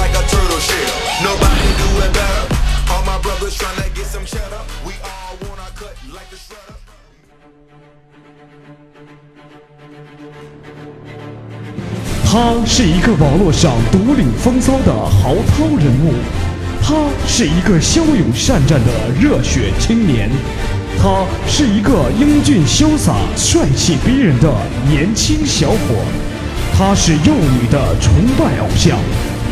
Like a turtle shell, nobody do it better. All my brothers trying to get some shit up. We all want our cut, like the shirt up. 他是一个网络上独领风骚的豪涛人物。他是一个骁勇善战的热血青年。他是一个英俊潇洒、帅气逼人的年轻小伙。他是幼女的崇拜偶像。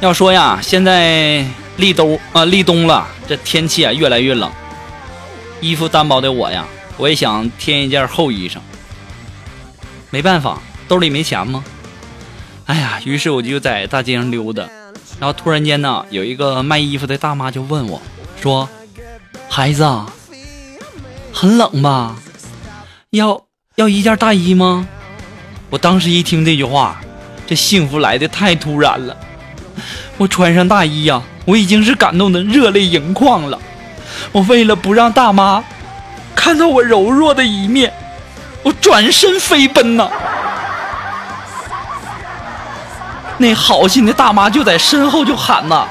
要说呀，现在立冬啊，立冬了，这天气啊越来越冷，衣服单薄的我呀，我也想添一件厚衣裳。没办法，兜里没钱吗？哎呀，于是我就在大街上溜达，然后突然间呢，有一个卖衣服的大妈就问我，说：“孩子，很冷吧？要要一件大衣吗？”我当时一听这句话，这幸福来的太突然了。我穿上大衣呀，我已经是感动的热泪盈眶了。我为了不让大妈看到我柔弱的一面，我转身飞奔呐。那好心的大妈就在身后就喊呐：“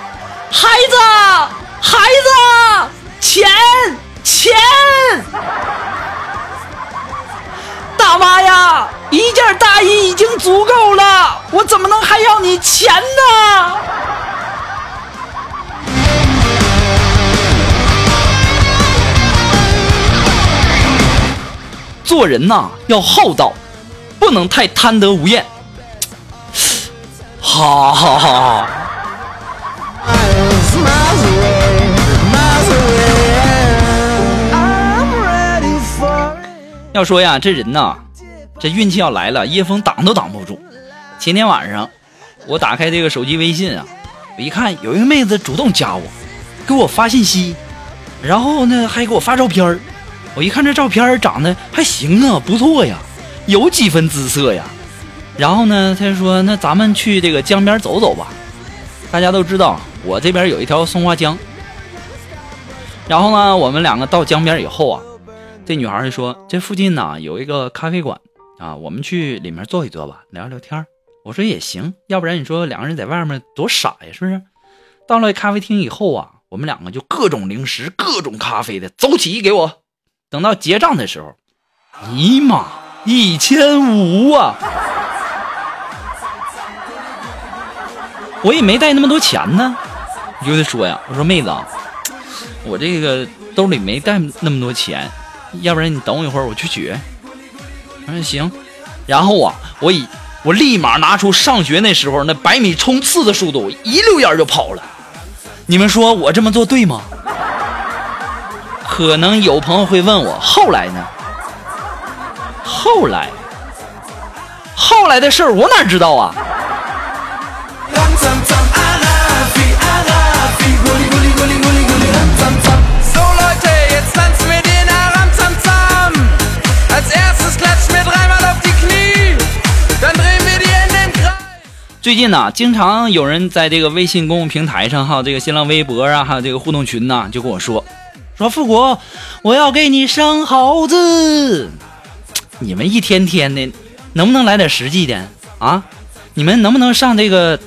孩子，孩子，钱，钱！”大妈呀，一件大衣已经足够了，我怎么能还要你钱呢？做人呐要厚道，不能太贪得无厌。好好好。要说呀，这人呐，这运气要来了，叶枫挡都挡不住。前天晚上，我打开这个手机微信啊，我一看有一个妹子主动加我，给我发信息，然后呢还给我发照片儿我一看这照片长得还行啊，不错呀，有几分姿色呀。然后呢，他就说那咱们去这个江边走走吧。大家都知道我这边有一条松花江。然后呢，我们两个到江边以后啊，这女孩就说这附近呢有一个咖啡馆啊，我们去里面坐一坐吧，聊聊天我说也行，要不然你说两个人在外面多傻呀，是不是？到了咖啡厅以后啊，我们两个就各种零食、各种咖啡的，走起给我。等到结账的时候，尼玛一千五啊！我也没带那么多钱呢，我就得说呀，我说妹子啊，我这个兜里没带那么多钱，要不然你等我一会儿，我去取。我说行，然后啊，我以我立马拿出上学那时候那百米冲刺的速度，一溜烟就跑了。你们说我这么做对吗？可能有朋友会问我，后来呢？后来，后来的事儿我哪知道啊？最近呢，经常有人在这个微信公共平台上，还有这个新浪微博啊，还有这个互动群呐，就跟我说，说富国，我要给你生猴子。你们一天天的，能不能来点实际的啊？你们能不能上这个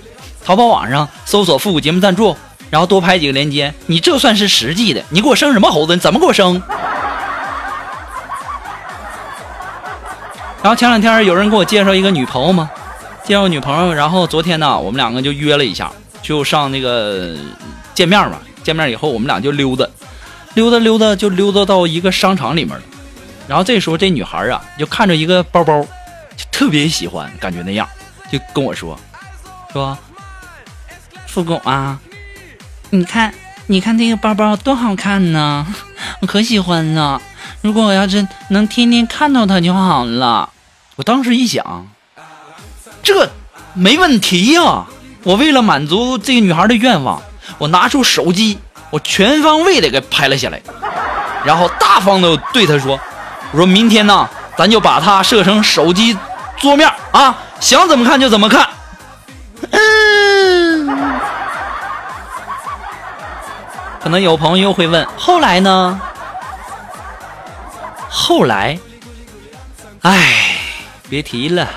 淘宝网上搜索复古节目赞助，然后多拍几个链接？你这算是实际的？你给我生什么猴子？你怎么给我生？然后前两天有人给我介绍一个女朋友吗？介绍女朋友，然后昨天呢，我们两个就约了一下，就上那个见面嘛。见面以后，我们俩就溜达，溜达溜达，就溜达到一个商场里面了。然后这时候，这女孩啊，就看着一个包包，就特别喜欢，感觉那样，就跟我说，说，富狗啊，你看，你看这个包包多好看呢，我 可喜欢了。如果我要是能天天看到它就好了。我当时一想。这没问题呀！我为了满足这个女孩的愿望，我拿出手机，我全方位的给拍了下来，然后大方的对他说：“我说明天呢，咱就把它设成手机桌面啊，想怎么看就怎么看。”嗯。可能有朋友会问：后来呢？后来，唉，别提了。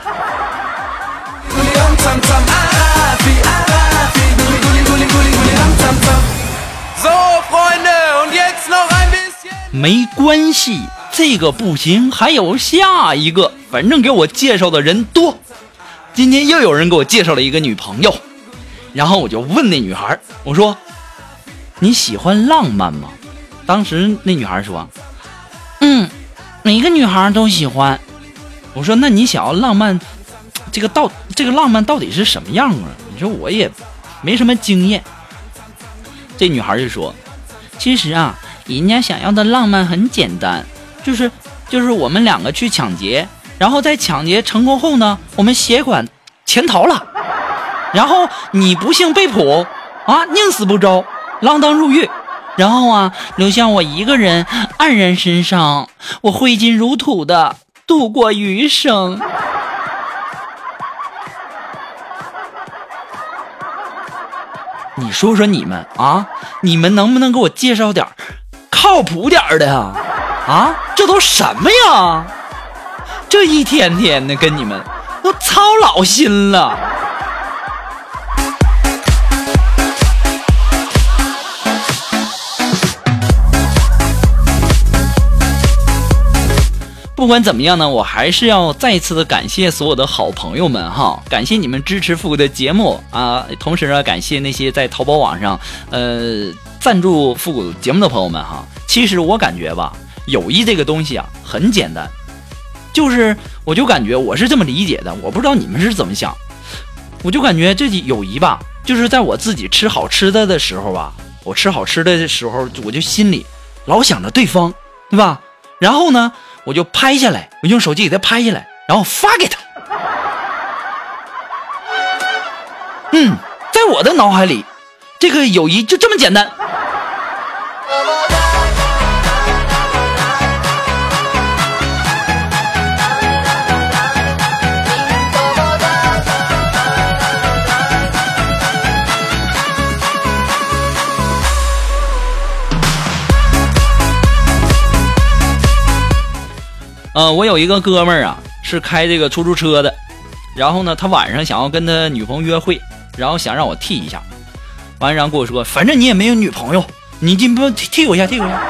没关系，这个不行，还有下一个。反正给我介绍的人多，今天又有人给我介绍了一个女朋友，然后我就问那女孩，我说：“你喜欢浪漫吗？”当时那女孩说：“嗯，每个女孩都喜欢。”我说：“那你想要浪漫？”这个到这个浪漫到底是什么样啊？你说我也没什么经验。这女孩就说：“其实啊，人家想要的浪漫很简单，就是就是我们两个去抢劫，然后在抢劫成功后呢，我们携款潜逃了，然后你不幸被捕啊，宁死不招，锒铛入狱，然后啊，留下我一个人黯然神伤，我挥金如土的度过余生。”你说说你们啊，你们能不能给我介绍点靠谱点的呀？啊，这都什么呀？这一天天的跟你们都操老心了。不管怎么样呢，我还是要再次的感谢所有的好朋友们哈，感谢你们支持复古的节目啊，同时呢，感谢那些在淘宝网上呃赞助复古节目的朋友们哈。其实我感觉吧，友谊这个东西啊很简单，就是我就感觉我是这么理解的，我不知道你们是怎么想，我就感觉这友谊吧，就是在我自己吃好吃的的时候吧，我吃好吃的的时候，我就心里老想着对方，对吧？然后呢？我就拍下来，我用手机给他拍下来，然后发给他。嗯，在我的脑海里，这个友谊就这么简单。呃，我有一个哥们儿啊，是开这个出租车的，然后呢，他晚上想要跟他女朋友约会，然后想让我替一下，完然后跟我说，反正你也没有女朋友，你你不替替我一下，替我一下。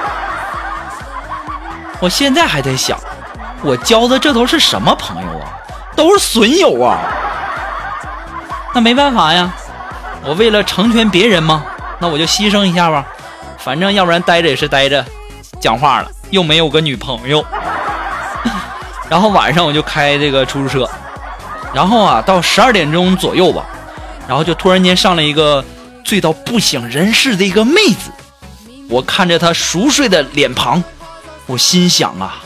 我现在还在想，我交的这都是什么朋友啊？都是损友啊！那没办法呀，我为了成全别人嘛，那我就牺牲一下吧，反正要不然待着也是待着，讲话了又没有个女朋友。然后晚上我就开这个出租车，然后啊到十二点钟左右吧，然后就突然间上来一个醉到不省人事的一个妹子，我看着她熟睡的脸庞，我心想啊，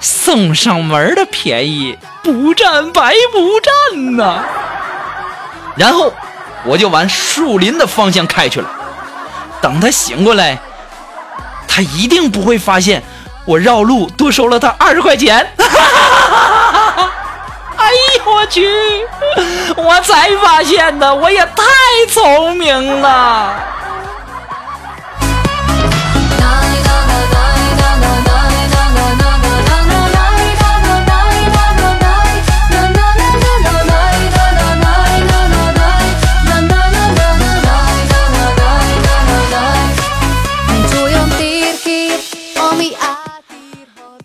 送上门的便宜不占白不占呐。然后我就往树林的方向开去了，等她醒过来，她一定不会发现。我绕路多收了他二十块钱，哈 哎呦我去！我才发现的，我也太聪明了。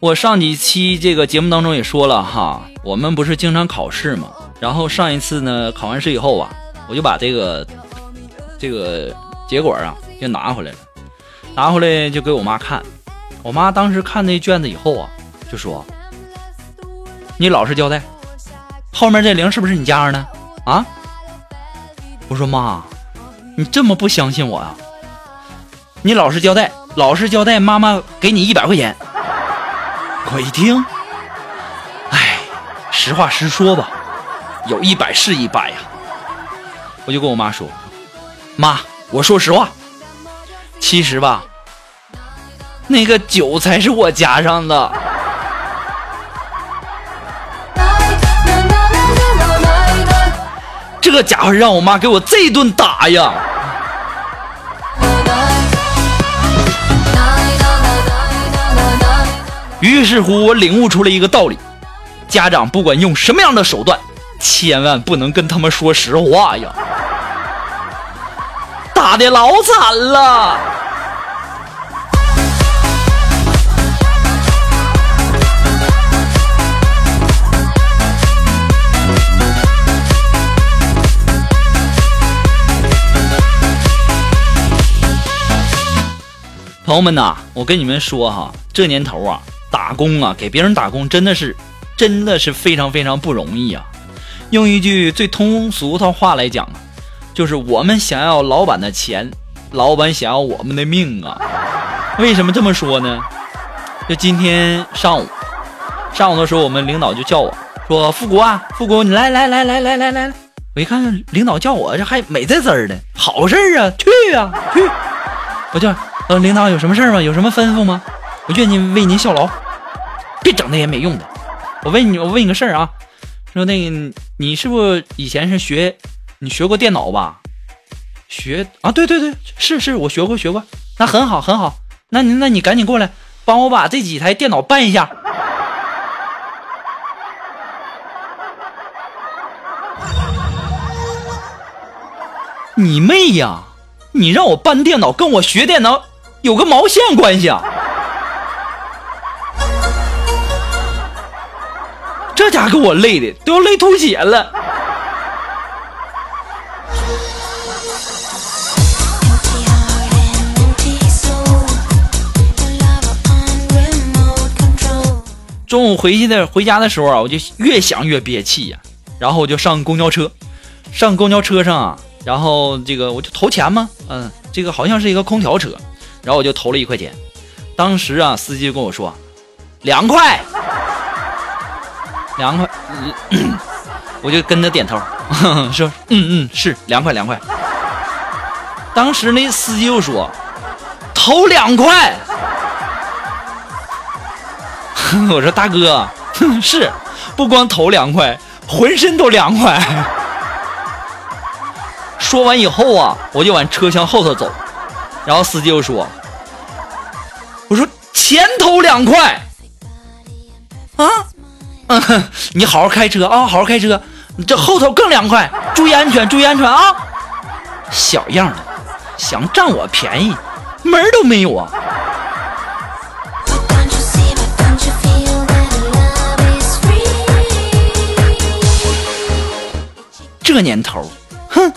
我上几期这个节目当中也说了哈，我们不是经常考试吗？然后上一次呢，考完试以后啊，我就把这个这个结果啊就拿回来了，拿回来就给我妈看。我妈当时看那卷子以后啊，就说：“你老实交代，后面这零是不是你加上的啊？”我说：“妈，你这么不相信我啊？你老实交代，老实交代，妈妈给你一百块钱。”我一听，哎，实话实说吧，有一百是一百呀。我就跟我妈说：“妈，我说实话，其实吧，那个酒才是我加上的。”这家伙让我妈给我这顿打呀！于是乎，我领悟出了一个道理：家长不管用什么样的手段，千万不能跟他们说实话呀！打的老惨了。朋友们呐，我跟你们说哈，这年头啊。打工啊，给别人打工真的是，真的是非常非常不容易啊。用一句最通俗的话来讲，就是我们想要老板的钱，老板想要我们的命啊。为什么这么说呢？就今天上午，上午的时候，我们领导就叫我说：“富国啊，富国，你来来来来来来来。”我一看领导叫我，这还美滋滋的，好事啊，去啊去！我就呃，领导有什么事吗？有什么吩咐吗？我愿意为您效劳，别整那些没用的。我问你，我问你个事儿啊，说那个你是不是以前是学，你学过电脑吧？学啊，对对对，是是，我学过学过。那很好很好，那你那你赶紧过来，帮我把这几台电脑搬一下。你妹呀！你让我搬电脑，跟我学电脑有个毛线关系啊！这家给我累的都要累吐血了。中午回去的回家的时候啊，我就越想越憋气呀。然后我就上公交车，上公交车上啊，然后这个我就投钱嘛，嗯，这个好像是一个空调车，然后我就投了一块钱。当时啊，司机跟我说两块。凉快。嗯 我就跟着点头，说嗯嗯是凉快凉快。当时那司机又说头两块，我说大哥 是不光头凉快，浑身都凉快。说完以后啊，我就往车厢后头走，然后司机又说：“我说前头两块啊，嗯，你好好开车啊，好好开车，这后头更凉快，注意安全，注意安全啊！小样的，想占我便宜，门儿都没有啊！这年头，哼，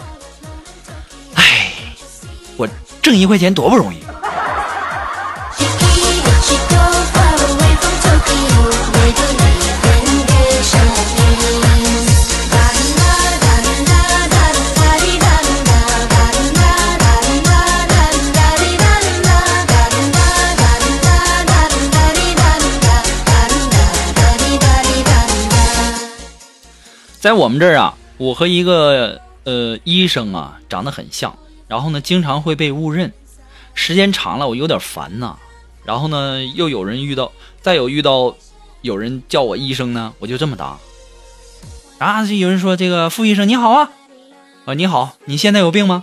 哎，我挣一块钱多不容易。在我们这儿啊，我和一个呃医生啊长得很像，然后呢经常会被误认，时间长了我有点烦呐。然后呢又有人遇到，再有遇到有人叫我医生呢，我就这么答。啊，就有人说这个傅医生你好啊，啊你好，你现在有病吗？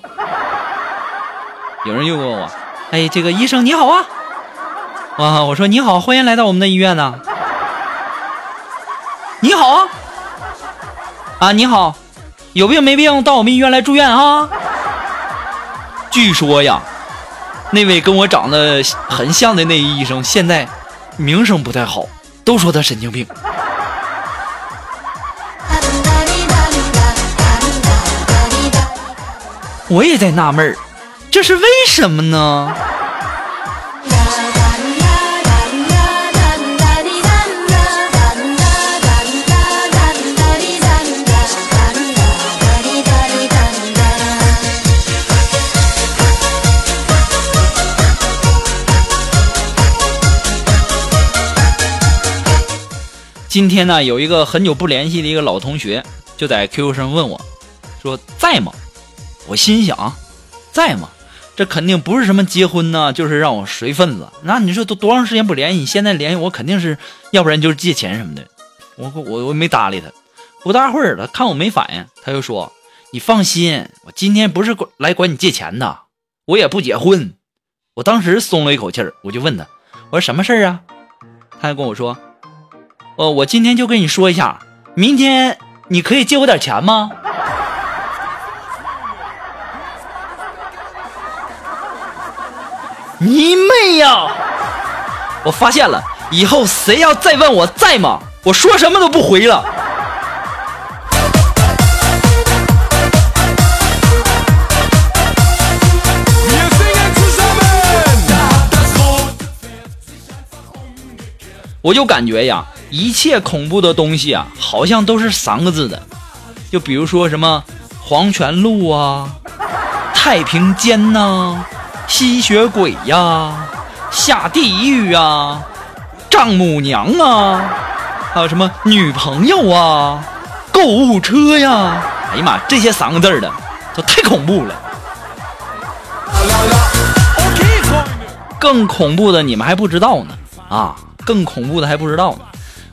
有人又问我，哎这个医生你好啊，啊我说你好，欢迎来到我们的医院呢。你好啊。啊，你好，有病没病到我们医院来住院啊？据说呀，那位跟我长得很像的那医生，现在名声不太好，都说他神经病。我也在纳闷儿，这是为什么呢？今天呢，有一个很久不联系的一个老同学，就在 QQ 上问我，说在吗？我心想，在吗？这肯定不是什么结婚呢，就是让我随份子。那你说都多长时间不联系？现在联系我肯定是，要不然就是借钱什么的。我我我没搭理他。不大会儿了，看我没反应，他又说：“你放心，我今天不是来管你借钱的，我也不结婚。”我当时松了一口气儿，我就问他：“我说什么事儿啊？”他还跟我说：“哦，我今天就跟你说一下，明天你可以借我点钱吗？” 你妹呀！我发现了，以后谁要再问我在吗，我说什么都不回了。我就感觉呀，一切恐怖的东西啊，好像都是三个字的，就比如说什么黄泉路啊、太平间呐、吸血鬼呀、下地狱啊、丈母娘啊，还有什么女朋友啊、购物车呀，哎呀妈，这些三个字儿的都太恐怖了。更恐怖的你们还不知道呢啊！更恐怖的还不知道呢。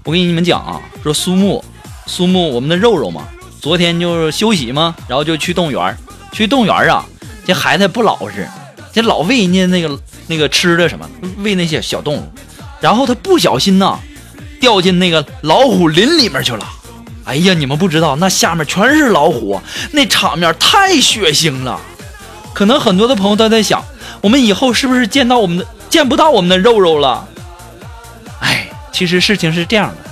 我给你们讲啊，说苏木，苏木我们的肉肉嘛，昨天就是休息嘛，然后就去动物园，去动物园啊，这孩子不老实，这老喂人家那个那个吃的什么，喂那些小动物，然后他不小心呐，掉进那个老虎林里面去了。哎呀，你们不知道，那下面全是老虎，那场面太血腥了。可能很多的朋友都在想，我们以后是不是见到我们的见不到我们的肉肉了？其实事情是这样的，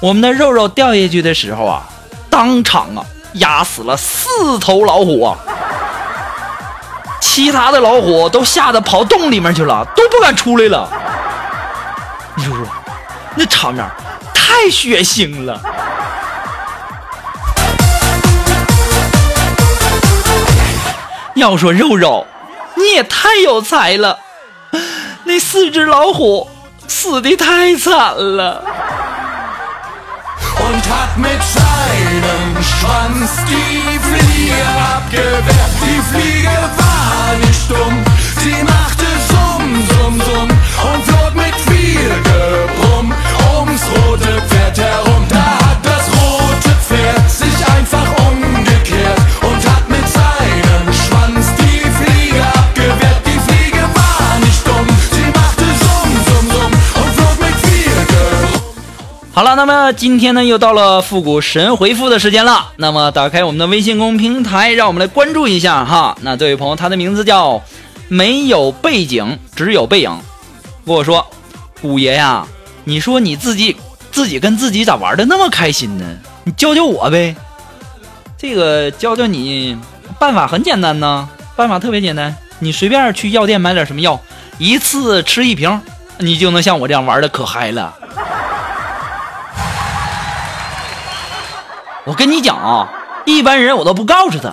我们的肉肉掉下去的时候啊，当场啊压死了四头老虎啊，其他的老虎都吓得跑洞里面去了，都不敢出来了。你说说，那场面太血腥了。要说肉肉，你也太有才了，那四只老虎死的太惨了。好了，那么今天呢又到了复古神回复的时间了。那么打开我们的微信公众平台，让我们来关注一下哈。那这位朋友，他的名字叫没有背景，只有背影，跟我说，五爷呀，你说你自己自己跟自己咋玩的那么开心呢？你教教我呗。这个教教你，办法很简单呐，办法特别简单，你随便去药店买点什么药，一次吃一瓶，你就能像我这样玩的可嗨了。我跟你讲啊，一般人我都不告诉他。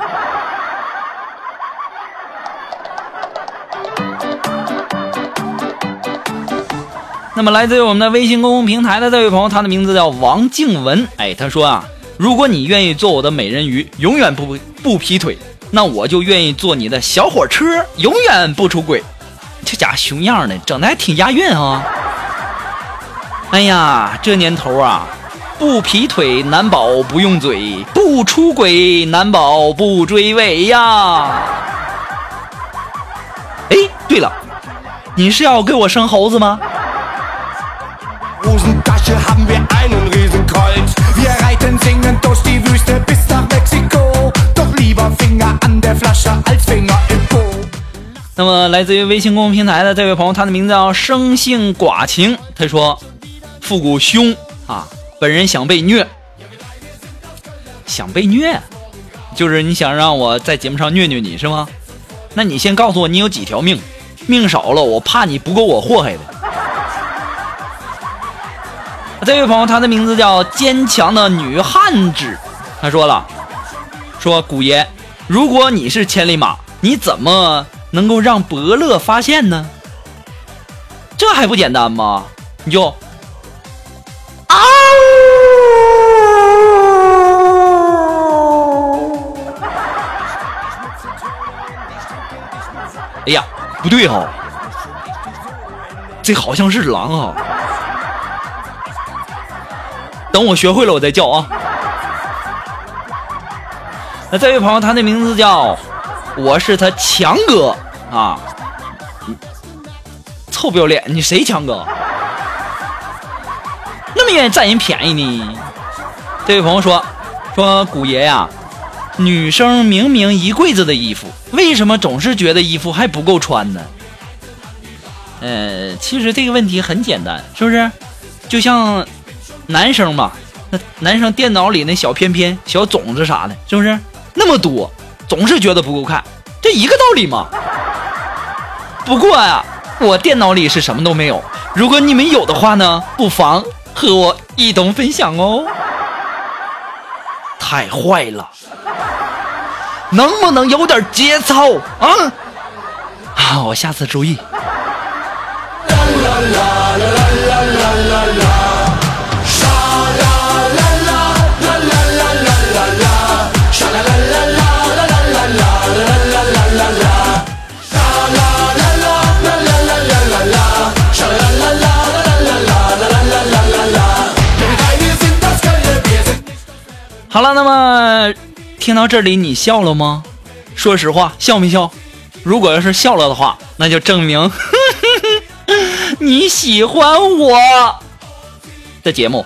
那么来自于我们的微信公众平台的这位朋友，他的名字叫王静文。哎，他说啊，如果你愿意做我的美人鱼，永远不不劈腿，那我就愿意做你的小火车，永远不出轨。这家伙熊样的，整的还挺押韵啊。哎呀，这年头啊，不劈腿，难保不用嘴；不出轨，难保不追尾。呀，哎，对了，你是要给我生猴子吗？那么来自于微信公众平台的这位朋友，他的名字叫生性寡情，他说复古凶啊。本人想被虐，想被虐，就是你想让我在节目上虐虐你是吗？那你先告诉我你有几条命，命少了我怕你不够我祸害的。”这位朋友，他的名字叫坚强的女汉子。他说了：“说古爷，如果你是千里马，你怎么能够让伯乐发现呢？这还不简单吗？你就！哎呀，不对哈、这好像是狼啊。等我学会了，我再叫啊。那这位朋友，他的名字叫我是他强哥啊，臭不要脸，你谁强哥？愿意占人便宜呢？这位朋友说说古爷呀，女生明明一柜子的衣服，为什么总是觉得衣服还不够穿呢？呃，其实这个问题很简单，是不是？就像男生嘛，那男生电脑里那小片片、小种子啥的，是不是那么多，总是觉得不够看，这一个道理嘛。不过呀、我电脑里是什么都没有，如果你们有的话呢，不妨和我一同分享哦。太坏了，能不能有点节操啊？啊，我下次注意。好了，那么听到这里你笑了吗？说实话，笑没笑？如果要是笑了的话，那就证明 你喜欢我的节目。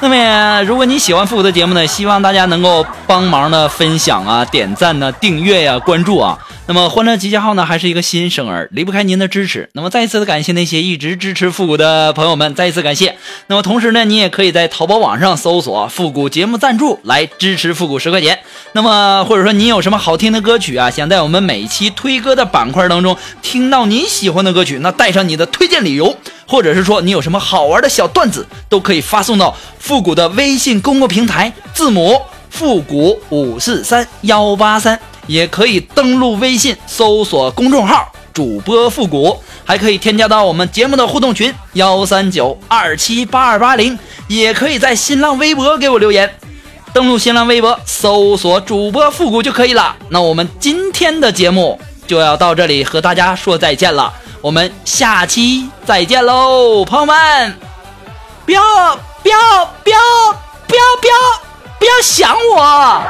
那么，如果你喜欢复古的节目呢，希望大家能够帮忙的分享啊、点赞呢、订阅呀、关注啊。那么，欢乐集结号呢还是一个新生儿，离不开您的支持。那么，再一次的感谢那些一直支持复古的朋友们，再一次感谢。那么，同时呢，你也可以在淘宝网上搜索“复古节目赞助”来支持复古十块钱。那么，或者说你有什么好听的歌曲啊，想在我们每期推歌的板块当中听到你喜欢的歌曲，那带上你的推荐理由，或者是说你有什么好玩的小段子，都可以发送到复古的微信公共平台，字母复古五四三幺八三，也可以登录微信搜索公众号主播复古，还可以添加到我们节目的互动群幺三九二七八二八零，也可以在新浪微博给我留言。登录新浪微博搜索主播复古就可以了。那我们今天的节目就要到这里和大家说再见了，我们下期再见喽，朋友们！不要不要不要不要不要不要想我！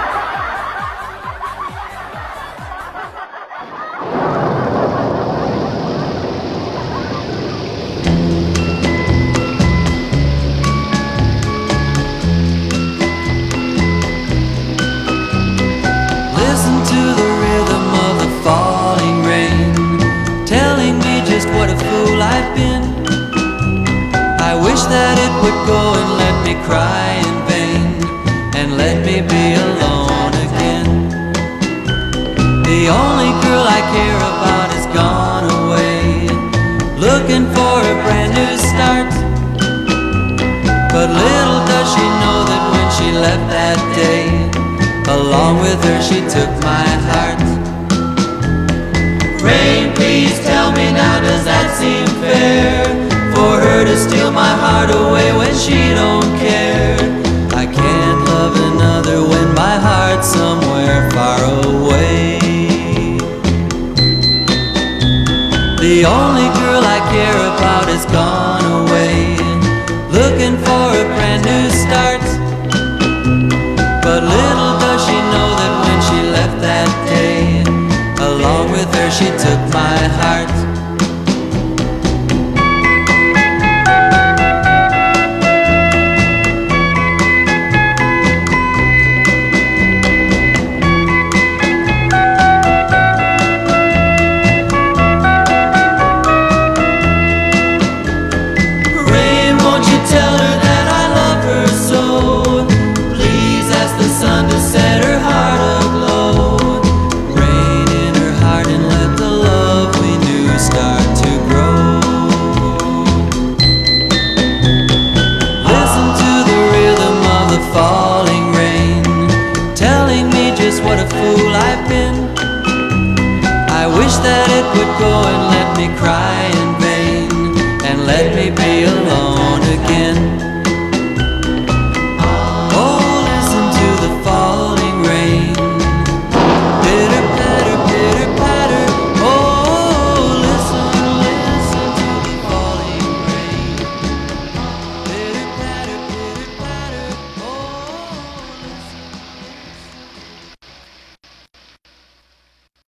Little does she know that when she left that day, Along with her she took my heart. Rain, please tell me now does that seem fair For her to steal my heart away when she don't care? I can't love another when my heart's somewhere far away. The only brand new start but little does she know that when she left that day, along with her she took my heart.